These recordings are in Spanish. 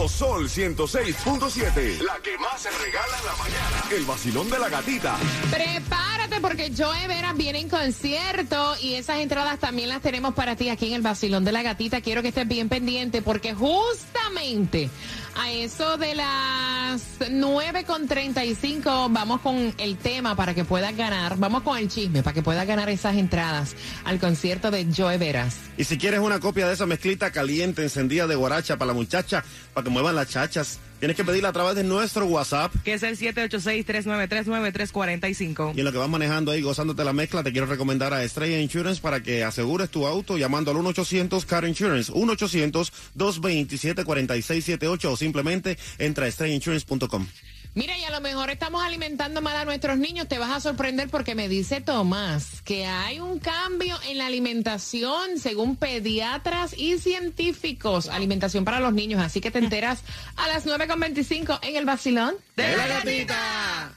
Nuevo Sol 106.7. La que más se regala en la mañana. El vacilón de la gatita. Prepárate porque Joe Veras viene en concierto y esas entradas también las tenemos para ti aquí en el vacilón de la gatita. Quiero que estés bien pendiente porque justamente a eso de las 9.35 vamos con el tema para que puedas ganar. Vamos con el chisme para que puedas ganar esas entradas al concierto de Joe Veras. Y si quieres una copia de esa mezclita caliente, encendida de guaracha para la muchacha, para que muevan las chachas, tienes que pedirla a través de nuestro WhatsApp. que es el 786-393-9345. Y en lo que vas manejando ahí, gozándote la mezcla, te quiero recomendar a Estrella Insurance para que asegures tu auto llamando al 1-800-CAR Insurance, 1-800-227-4678 o simplemente entra a estrellainsurance.com. Mira, y a lo mejor estamos alimentando mal a nuestros niños. Te vas a sorprender porque me dice Tomás que hay un cambio en la alimentación según pediatras y científicos. Alimentación para los niños. Así que te enteras a las 9.25 en el vacilón. ¡De la gatita!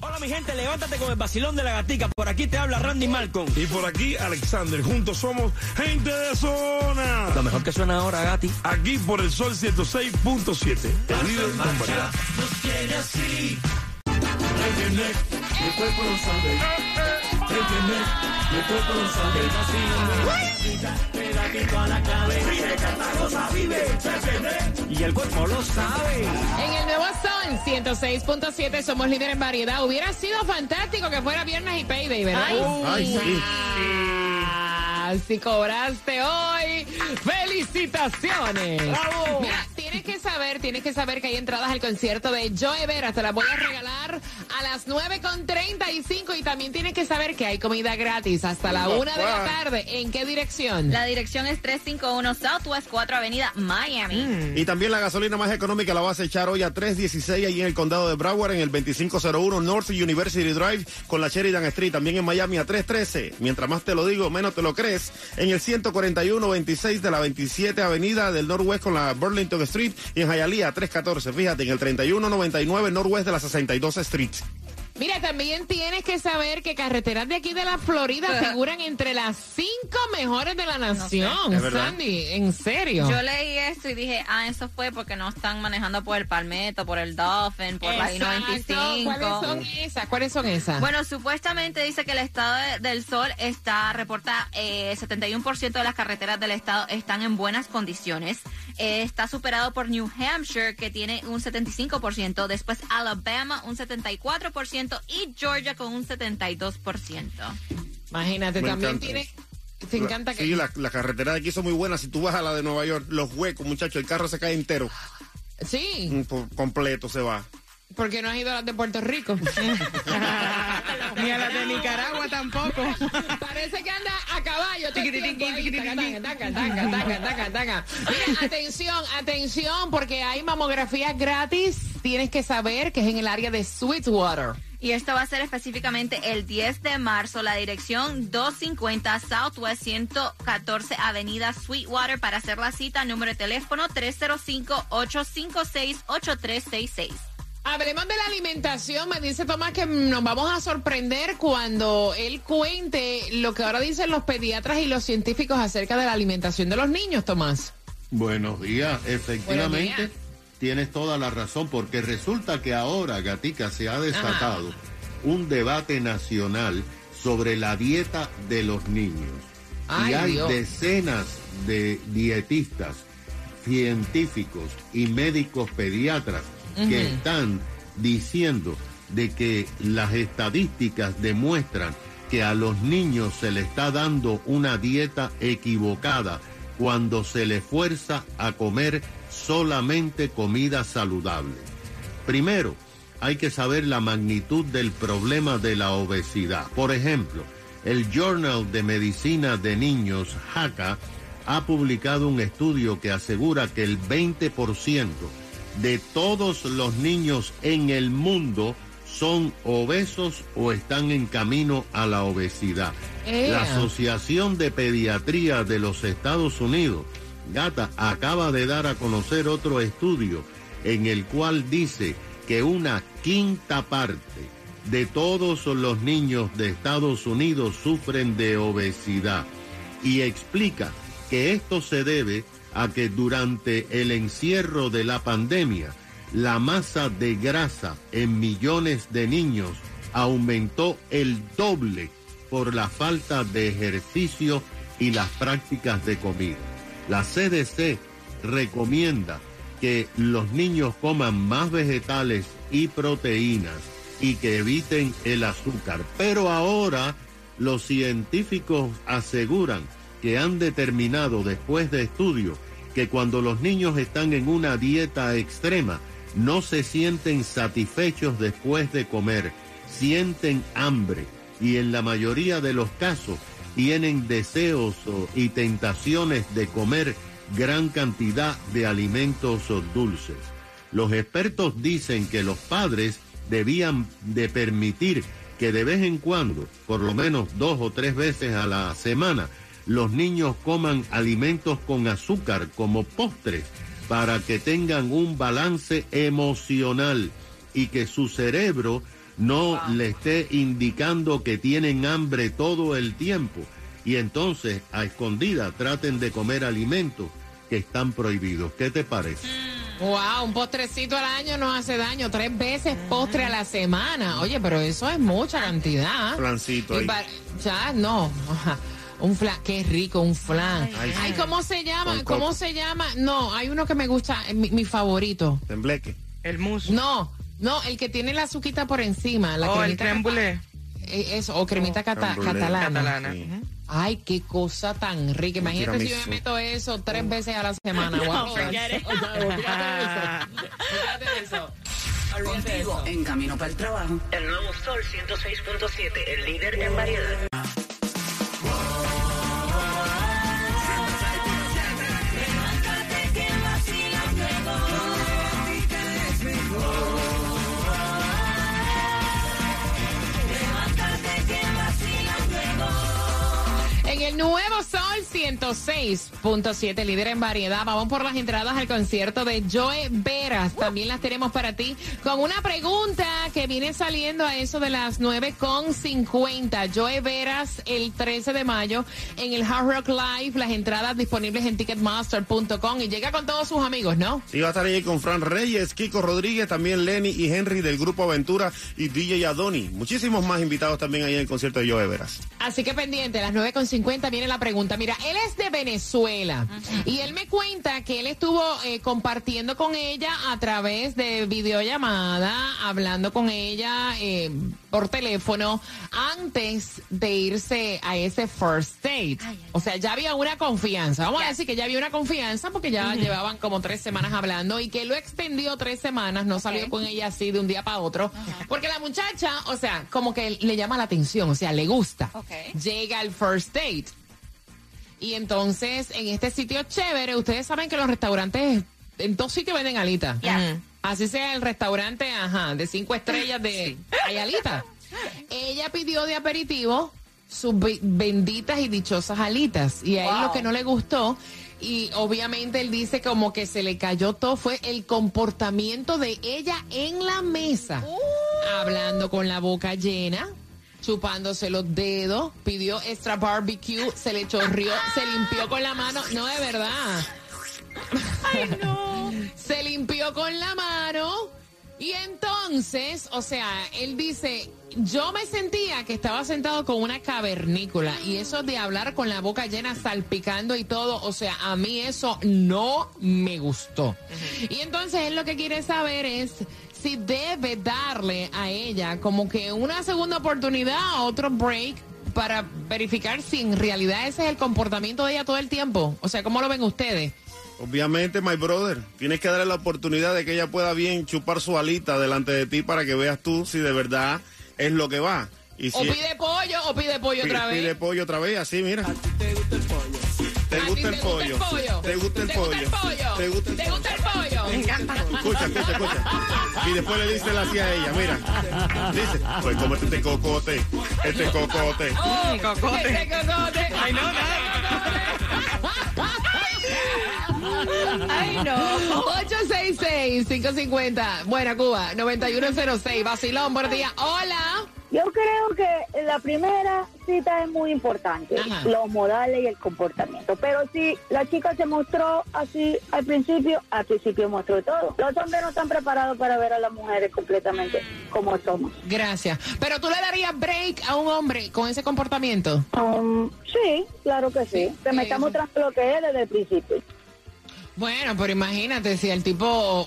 Hola mi gente, levántate con el vacilón de la gatica. Por aquí te habla Randy Malcolm. Y por aquí, Alexander. Juntos somos gente de zona. Lo mejor que suena ahora, Gati. Aquí por el sol 106.7. El líder con variedad. Y el cuerpo lo sabe. En el nuevo Sol 106.7 somos líderes en variedad. Hubiera sido fantástico que fuera viernes y payday, ¿verdad? Ay, sí. Ah, Si cobraste hoy, felicitaciones. Mira, tienes que saber, tienes que saber que hay entradas al concierto de Joe Vera. Te las voy a regalar a las 9.35 y también tienes que saber que hay comida gratis hasta la una de la tarde. ¿En qué dirección? La dirección es 351 Southwest 4 Avenida, Miami. Y también la gasolina más económica la vas a echar hoy a 316 allí en el condado de Broward, en el 2501 North University Drive con la Sheridan Street. También en Miami a 313. Mientras más te lo digo, menos te lo crees. En el 141-26 de la 27 Avenida del Norwest con la Burlington Street. Y en Hialeah 314. Fíjate, en el 3199 Norwest de la 62 Street. Mira, también tienes que saber que carreteras de aquí de la Florida figuran entre las cinco mejores de la nación. Sandy, ¿en serio? Yo leí esto y dije, ah, eso fue porque no están manejando por el Palmetto, por el Dolphin, por la Exacto. ¿Cuáles son I-95. esas? ¿Cuáles son esas? Bueno, supuestamente dice que el estado de- del sol está, reporta, eh, 71% de las carreteras del estado están en buenas condiciones. Eh, está superado por New Hampshire, que tiene un 75%, después Alabama un 74% y Georgia con un 72%. Imagínate, Me también encanta tiene... Te encanta que... Sí, la, la carretera de aquí son muy buenas. Si tú vas a la de Nueva York, los huecos, muchachos, el carro se cae entero. Sí, Mm, por completo se va. porque no has ido a las de Puerto Rico. Ni a la de Nicaragua tampoco. Parece que anda a caballo. Mira, atención, atención, porque hay mamografías gratis. Tienes que saber que es en el área de Sweetwater. Y esto va a ser específicamente el 10 de marzo, la dirección 250 Southwest 114 Avenida Sweetwater. Para hacer la cita, número de teléfono 305-856-8366. Hablemos de la alimentación. Me dice Tomás que nos vamos a sorprender cuando él cuente lo que ahora dicen los pediatras y los científicos acerca de la alimentación de los niños, Tomás. Buenos días, efectivamente. Buenos días. Tienes toda la razón, porque resulta que ahora, Gatica, se ha desatado un debate nacional sobre la dieta de los niños. Ay, y hay Dios. decenas de dietistas, científicos y médicos pediatras que están diciendo de que las estadísticas demuestran que a los niños se le está dando una dieta equivocada cuando se le fuerza a comer solamente comida saludable. Primero, hay que saber la magnitud del problema de la obesidad. Por ejemplo, el Journal de Medicina de Niños, JACA, ha publicado un estudio que asegura que el 20% de todos los niños en el mundo son obesos o están en camino a la obesidad. La Asociación de Pediatría de los Estados Unidos, Gata, acaba de dar a conocer otro estudio en el cual dice que una quinta parte de todos los niños de Estados Unidos sufren de obesidad y explica que esto se debe a que durante el encierro de la pandemia, la masa de grasa en millones de niños aumentó el doble por la falta de ejercicio y las prácticas de comida. La CDC recomienda que los niños coman más vegetales y proteínas y que eviten el azúcar. Pero ahora los científicos aseguran que han determinado después de estudios que cuando los niños están en una dieta extrema, no se sienten satisfechos después de comer, sienten hambre y en la mayoría de los casos tienen deseos y tentaciones de comer gran cantidad de alimentos dulces. Los expertos dicen que los padres debían de permitir que de vez en cuando, por lo menos dos o tres veces a la semana, los niños coman alimentos con azúcar como postres para que tengan un balance emocional y que su cerebro no le esté indicando que tienen hambre todo el tiempo y entonces a escondida traten de comer alimentos que están prohibidos. ¿Qué te parece? Wow, un postrecito al año no hace daño, tres veces postre a la semana. Oye, pero eso es mucha cantidad. Flancito ahí. Ya, no. Un flan, qué rico, un flan. Ay, ¿cómo se llama? ¿Cómo se llama? No, hay uno que me gusta, eh, mi, mi favorito. Tembleque. El mousse. No, no, el que tiene la azuquita por encima. La oh, el brûlée. eh, Eso, o cremita cata- brûlée. catalana. Catalana. Sí. Ay, qué cosa tan rica. Imagínate si yo me meto eso tres veces a la semana. Wow. forget it. O sea, olvídate de eso. Olvídate de eso. Olvídate de eso. En camino para el trabajo. El nuevo Sol 106.7, el líder en variedad. El nuevo Sol 106.7, líder en variedad. Vamos por las entradas al concierto de Joe Veras. También las tenemos para ti con una pregunta que viene saliendo a eso de las 9.50. Joe Veras el 13 de mayo en el Hard Rock Live. Las entradas disponibles en ticketmaster.com y llega con todos sus amigos, ¿no? Sí, va a estar ahí con Fran Reyes, Kiko Rodríguez, también Lenny y Henry del Grupo Aventura y DJ Adoni. Muchísimos más invitados también ahí en el concierto de Joe Veras. Así que pendiente, a las 9.50 viene la pregunta. Mira, él es de Venezuela y él me cuenta que él estuvo eh, compartiendo con ella a través de videollamada, hablando con ella eh, por teléfono antes de irse a ese first date. O sea, ya había una confianza. Vamos a decir que ya había una confianza porque ya llevaban como tres semanas hablando y que lo extendió tres semanas, no salió con ella así de un día para otro. Porque la muchacha, o sea, como que le llama la atención, o sea, le gusta. Llega al first date. Y entonces, en este sitio chévere, ustedes saben que los restaurantes, en dos sitios venden alitas. Así sea el restaurante, ajá, de cinco estrellas de hay alitas. Ella pidió de aperitivo sus be- benditas y dichosas alitas. Y a él lo que no le gustó, y obviamente él dice como que se le cayó todo, fue el comportamiento de ella en la mesa. Hablando con la boca llena, chupándose los dedos, pidió extra barbecue, se le chorrió, se limpió con la mano. No, de verdad. Se limpió con la mano. Y entonces, o sea, él dice, yo me sentía que estaba sentado con una cavernícola y eso de hablar con la boca llena, salpicando y todo, o sea, a mí eso no me gustó. Y entonces él lo que quiere saber es si debe darle a ella como que una segunda oportunidad, otro break para verificar si en realidad ese es el comportamiento de ella todo el tiempo. O sea, ¿cómo lo ven ustedes? Obviamente, my brother, tienes que darle la oportunidad de que ella pueda bien chupar su alita delante de ti para que veas tú si de verdad es lo que va. Y O pide pollo o pide pollo otra vez. pide pollo otra vez, así, mira. ¿Te ¿A ti gusta el pollo? ¿Te gusta el pollo? ¿Te gusta el ¿Te gusta el pollo? Escucha, escucha, escucha. Y después le dice así a ella, mira. Dice, pues cómete este cocote, este cocote. Oh, cocote. Este cocote. Ay, no, Ay, no. 866-550. Buena Cuba, 9106. Vacilón, buenos días. Hola. Yo creo que la primera cita es muy importante, Ajá. los modales y el comportamiento. Pero si la chica se mostró así al principio, al principio mostró todo. Los hombres no están preparados para ver a las mujeres completamente como somos. Gracias. Pero tú le darías break a un hombre con ese comportamiento. Um, sí, claro que sí. Que me Sí, está sí. mostrando lo que es desde el principio. Bueno, pero imagínate si el tipo.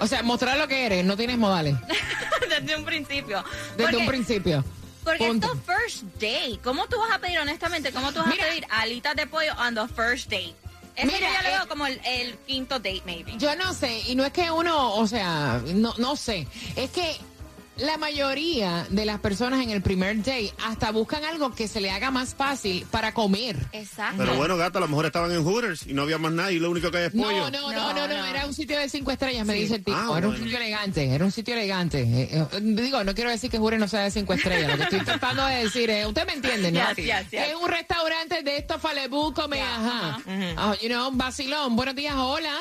O sea, mostrar lo que eres, no tienes modales. Desde un principio. Desde Porque- un principio. Porque Punto. esto first date. ¿Cómo tú vas a pedir, honestamente, cómo tú vas Mira. a pedir alitas de pollo on the first date? Eso Mira, yo ya lo eh, veo como el, el quinto date, maybe. Yo no sé, y no es que uno, o sea, no, no sé, es que la mayoría de las personas en el primer date hasta buscan algo que se le haga más fácil para comer. Exacto. Pero bueno, gata, a lo mejor estaban en Hooters y no había más nada y lo único que hay es pollo. No, no, no, No, no, no, no. era un sitio de cinco estrellas, me dice el tipo. Ah, era un sitio elegante, era un sitio elegante. Eh, eh, digo, no quiero decir que Jure no sea de cinco estrellas, lo que estoy tratando de decir es, usted me entiende, ¿no? Yes, yes, yes. Es un restaurante de estos falebú, come, ajá. Ah, you know, vacilón, buenos días, hola.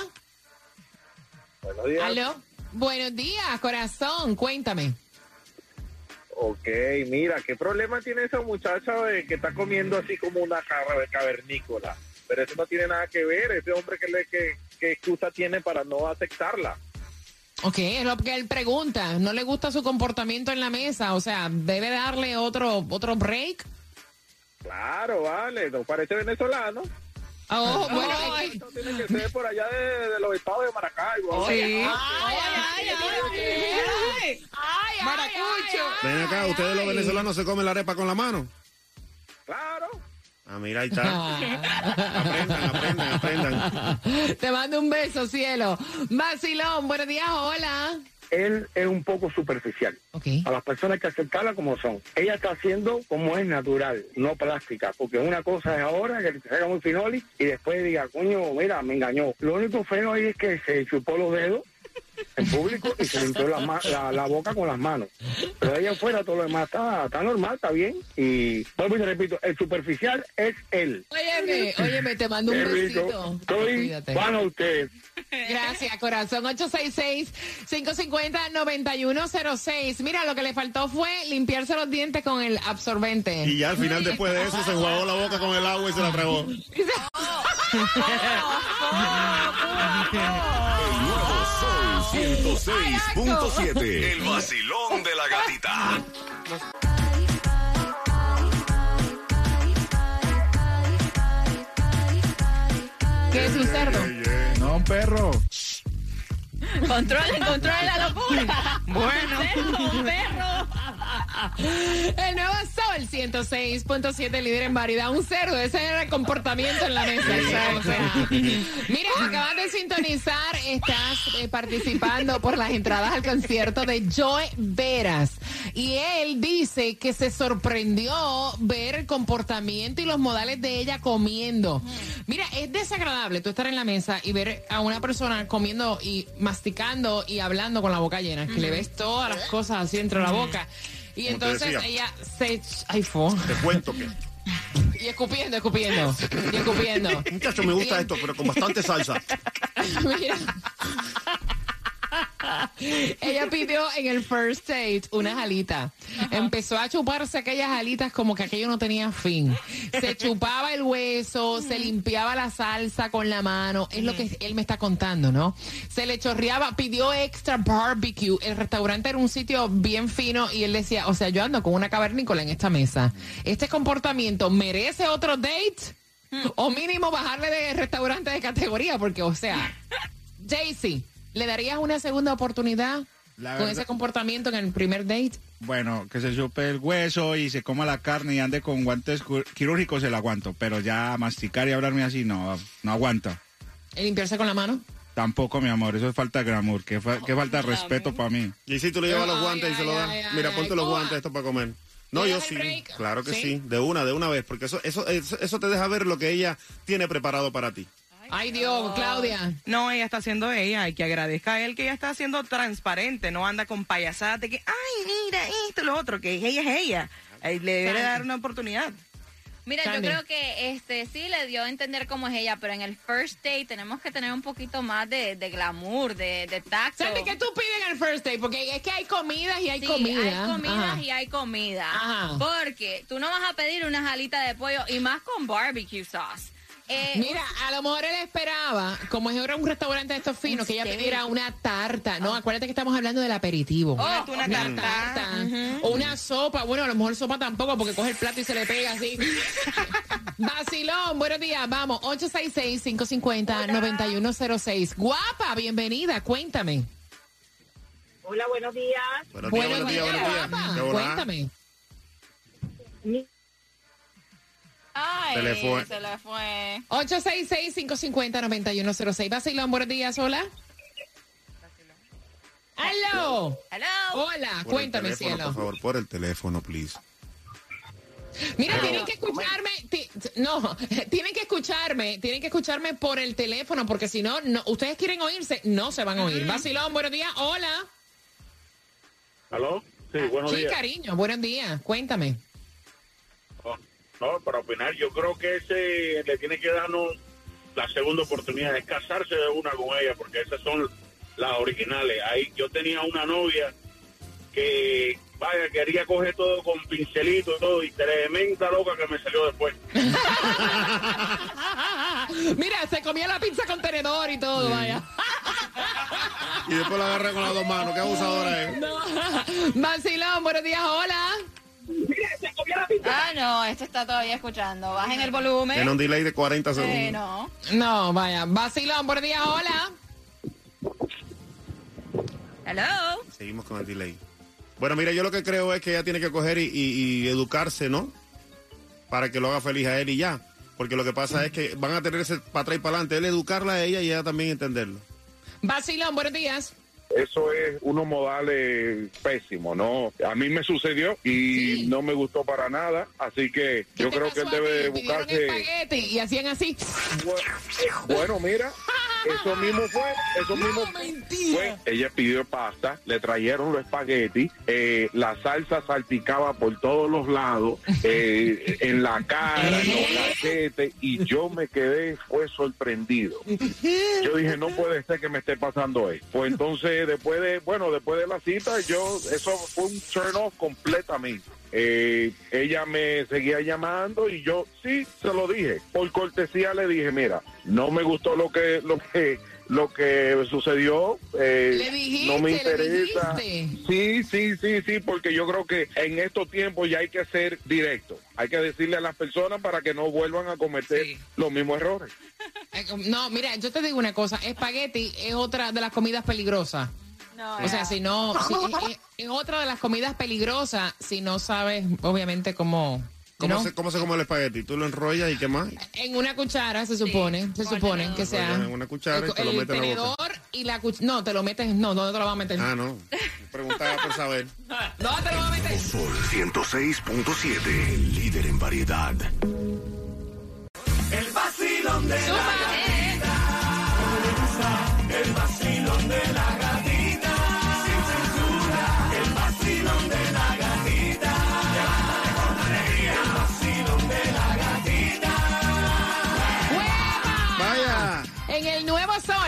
Buenos días. ¿Aló? Buenos días, corazón, cuéntame. Ok, mira, ¿qué problema tiene esa muchacha de que está comiendo así como una cavernícola? Pero eso no tiene nada que ver, ese hombre que le que, qué excusa tiene para no aceptarla. Ok, es lo que él pregunta. ¿No le gusta su comportamiento en la mesa? O sea, ¿debe darle otro, otro break? Claro, vale, no parece venezolano. Oh, bueno, que- esto tiene que ser por allá de, de los estados de Maracaibo. Sí. Ay, Ay, ay, ay, ay, Maracucho. Ven acá, ustedes los venezolanos se comen la arepa con la mano. Claro. Ah, mira, ahí está. aprendan, aprendan, aprendan. Te mando un beso, cielo. Vacilón, buenos días, hola. Él es un poco superficial. A las personas hay que aceptarla como son. Ella está haciendo como es natural, no plástica. Porque una cosa es ahora que se haga muy finoli y después diga, coño, mira, me engañó. Lo único feo ahí es que se chupó los dedos en público y se limpió la, ma- la, la boca con las manos. Pero ahí afuera todo lo demás está, está normal, está bien. Y vuelvo y te repito, el superficial es él. Óyeme, óyeme, te mando un besito. Estoy fan a usted. Gracias, corazón. 866-550-9106. Mira, lo que le faltó fue limpiarse los dientes con el absorbente. Y ya al final, después de eso, se enjuagó la boca con el agua y se la tragó. El nuevo Sol 106.7. El vacilón de la gatita. ¿Qué es un cerdo? No, un perro. Controlen, controlen la locura. Bueno. Un perro. El nuevo Sol 106.7, líder en variedad. Un cerdo, ese era el comportamiento en la mesa. O sea, mira, acabas de sintonizar, estás eh, participando por las entradas al concierto de Joe Veras. Y él dice que se sorprendió ver el comportamiento y los modales de ella comiendo. Mira, es desagradable tú estar en la mesa y ver a una persona comiendo y masticando y hablando con la boca llena, que le ves todas las cosas así dentro de la boca. Y Como entonces ella se... Ay. Te cuento que. Y escupiendo, escupiendo. Y escupiendo. Muchacho, me gusta esto, pero con bastante salsa. Mira. Ella pidió en el first date unas alitas. Empezó a chuparse aquellas alitas como que aquello no tenía fin. Se chupaba el hueso, se limpiaba la salsa con la mano. Es lo que él me está contando, ¿no? Se le chorreaba, pidió extra barbecue. El restaurante era un sitio bien fino y él decía, o sea, yo ando con una cavernícola en esta mesa. Este comportamiento merece otro date o mínimo bajarle de restaurante de categoría porque, o sea, Jaycee, ¿le darías una segunda oportunidad La con verdad- ese comportamiento en el primer date? bueno, que se chupe el hueso y se coma la carne y ande con guantes quirúrgicos, se lo aguanto. Pero ya masticar y hablarme así, no, no aguanta. ¿Y limpiarse con la mano? Tampoco, mi amor, eso es falta de glamour. Qué, fa- qué falta de respeto para mí. Y si tú le llevas los Ay, guantes y se lo ay, das. ay, Mira, ay, ponte los Cuba. guantes esto para comer. No, ¿Le yo sí. break? Claro que ¿Sí? sí. De una, de una vez. Porque eso, eso, eso, eso te deja ver lo que ella tiene preparado para ti. Ay, Dios, Claudia. No, ella está haciendo ella y que agradezca a él que ella está siendo transparente, no anda con payasadas de que, ay, mira, esto, lo otro, que ella es ella. Eh, le debe dar una oportunidad. Mira, yo creo que este sí le dio a entender cómo es ella, pero en el first date tenemos que tener un poquito más de, de glamour, de, de tacto. Sandy, ¿qué tú pides en el first date? Porque es que hay comidas y hay Sí, comida. hay comidas Ajá. y hay comida. Ajá. Porque tú no vas a pedir unas alitas de pollo y más con barbecue sauce. Eh, Mira, a lo mejor él esperaba, como es ahora un restaurante de estos finos, Un que ella pidiera una tarta. No, acuérdate que estamos hablando del aperitivo. Oh, una tarta. O una sopa. Bueno, a lo mejor sopa tampoco, porque coge el plato y se le pega así. Vacilón, buenos días. Vamos, 866-550-9106. Guapa, bienvenida, cuéntame. Hola, buenos días. Buenos días, buenos días, buenos días. guapa, Qué volada. cuéntame. Ay, Se le fue. Se le fue. 866-550-9106. Vacilón, buenos días, hola. ¡Aló! Hello. Hola, Por cuéntame, teléfono, cielo. Por favor, por el teléfono, please. Mira, tienen que escucharme, ti- no, tienen que escucharme, tienen que escucharme por el teléfono, porque si no, no, ustedes quieren oírse, no se van a oír. Vacilón, buenos días, hola. ¿Aló? Sí, buenos sí, días. cariño, buenos días, cuéntame. No, para opinar, yo creo que ese le tiene que darnos la segunda oportunidad, es casarse de una con ella, porque esas son las originales. Ahí yo tenía una novia que, vaya, quería coger todo con pincelito y todo, y tremenda loca que me salió después. Mira, se comía la pizza con tenedor y todo, vaya. Y después la agarré con las dos manos. Qué abusadora es. No. Vacilón, buenos días, hola. Ah, no, esto está todavía escuchando. Bajen el volumen. Tiene un delay de 40 segundos. Eh, no. No, vaya. Vacilón, buenos días, hola. Hello. Seguimos con el delay. Bueno, mira, yo lo que creo es que ella tiene que coger y, y- y educarse, ¿no? Para que lo haga feliz a él y ya. Porque lo que pasa es que van a tener ese para atrás y para adelante. Él educarla a ella y ella también entenderlo. Vacilón, buenos días. Eso es unos modales pésimos, ¿no? A mí me sucedió y no me gustó para nada, así que yo ¿Qué creo que él debe buscarse... y hacían así. Bueno, mira, eso mismo fue, eso mismo fue. Ella pidió pasta, le trajeron los espaguetis, eh, la salsa salpicaba por todos los lados, eh, en la cara, en los cachetes, y yo me quedé, fue sorprendido. Yo dije, no puede ser que me esté pasando esto. Pues entonces, después de, bueno, después de la cita, yo, eso fue un turn off completamente. Eh, ella me seguía llamando y yo sí se lo dije. Por cortesía le dije, mira, no me gustó lo que, lo que, lo que sucedió. eh, Le dijiste, no me interesa. Sí, sí, sí, sí, porque yo creo que en estos tiempos ya hay que ser directo. Hay que decirle a las personas para que no vuelvan a cometer los mismos errores. Eh, No, mira, yo te digo una cosa, espagueti es otra de las comidas peligrosas. No, O sea, si no, si- es, es- es otra de las comidas peligrosas si no sabes, obviamente, cómo... ¿Cómo, ¿no? se, ¿Cómo se come el espagueti? ¿Tú lo enrollas y qué más? En una cuchara, se supone, se supone que sea... En una cuchara y te lo metes en la boca. tenedor y la cuchara... No, te lo metes... No, ¿dónde te lo vas a meter? Ah, no. Preguntaba por saber. ¿Dónde te lo vas a meter? Sol 106.7, el líder en variedad. El vacilón de la gatita. El vacilón de la gatita.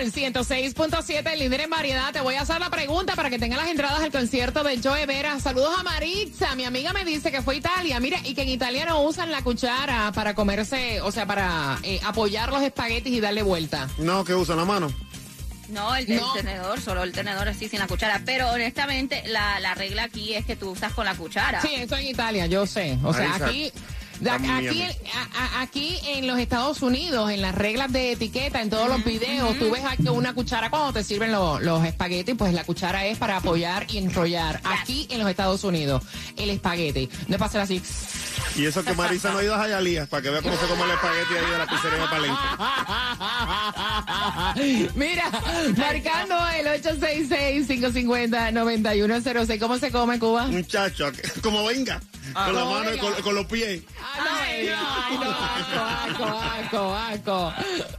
Sol 106.7, el líder en variedad, te voy a hacer la pregunta para que tengan las entradas al concierto de Joe Vera. Saludos a Maritza, mi amiga me dice que fue a Italia, mira, y que en Italia no usan la cuchara para comerse, o sea, para eh, apoyar los espaguetis y darle vuelta. No, que usan la mano. No, el, el tenedor, solo el tenedor así sin la cuchara. Pero honestamente, la, la regla aquí es que tú usas con la cuchara. Sí, eso en Italia, yo sé. O sea, aquí Aquí, Miami. a- a- aquí en los Estados Unidos, en las reglas de etiqueta, en todos los videos, tú ves aquí una cuchara cuando te sirven lo- los espaguetis, pues la cuchara es para apoyar y enrollar. Aquí en los Estados Unidos, el espagueti. No es para hacer así. Y eso que Marisa no ha ido a Jayalía, para que vea cómo se come el espagueti ahí de la pizzería de Palenque. Mira, marcando el 866-550-9106. ¿Cómo se come Cuba? Muchacho, como venga, con la mano y con, con los pies. Ay, no, ay, no, asco, asco, asco, asco.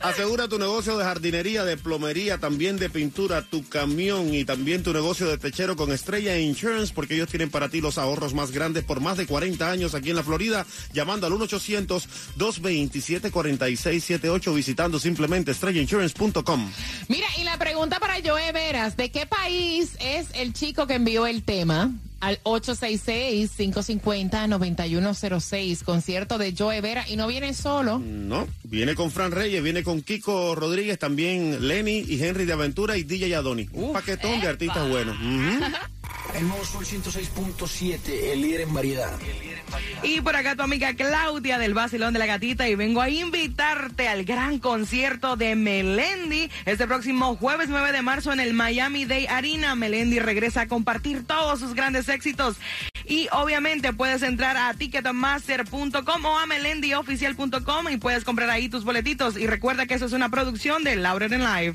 Asegura tu negocio de jardinería, de plomería, también de pintura, tu camión y también tu negocio de techero con Estrella Insurance, porque ellos tienen para ti los ahorros más grandes por más de 40 años aquí en la Florida, llamando al 1-800-227-4678, visitando simplemente estrellainsurance.com. Mira, y la pregunta para Joe Veras, ¿de qué país es el chico que envió el tema? Al 866-550-9106, concierto de Joe Vera, y no viene solo. No, viene con Fran Reyes, viene con Kiko Rodríguez, también Lenny y Henry de Aventura y DJ Adoni. Un paquetón de artistas buenos. El nuevo Sol 106.7, el líder en variedad. Y por acá tu amiga Claudia del Basilón de la Gatita y vengo a invitarte al gran concierto de Melendi este próximo jueves 9 de marzo en el Miami Day Arena. Melendi regresa a compartir todos sus grandes éxitos y obviamente puedes entrar a ticketmaster.com o a melendioficial.com y puedes comprar ahí tus boletitos y recuerda que eso es una producción de Lauren Live.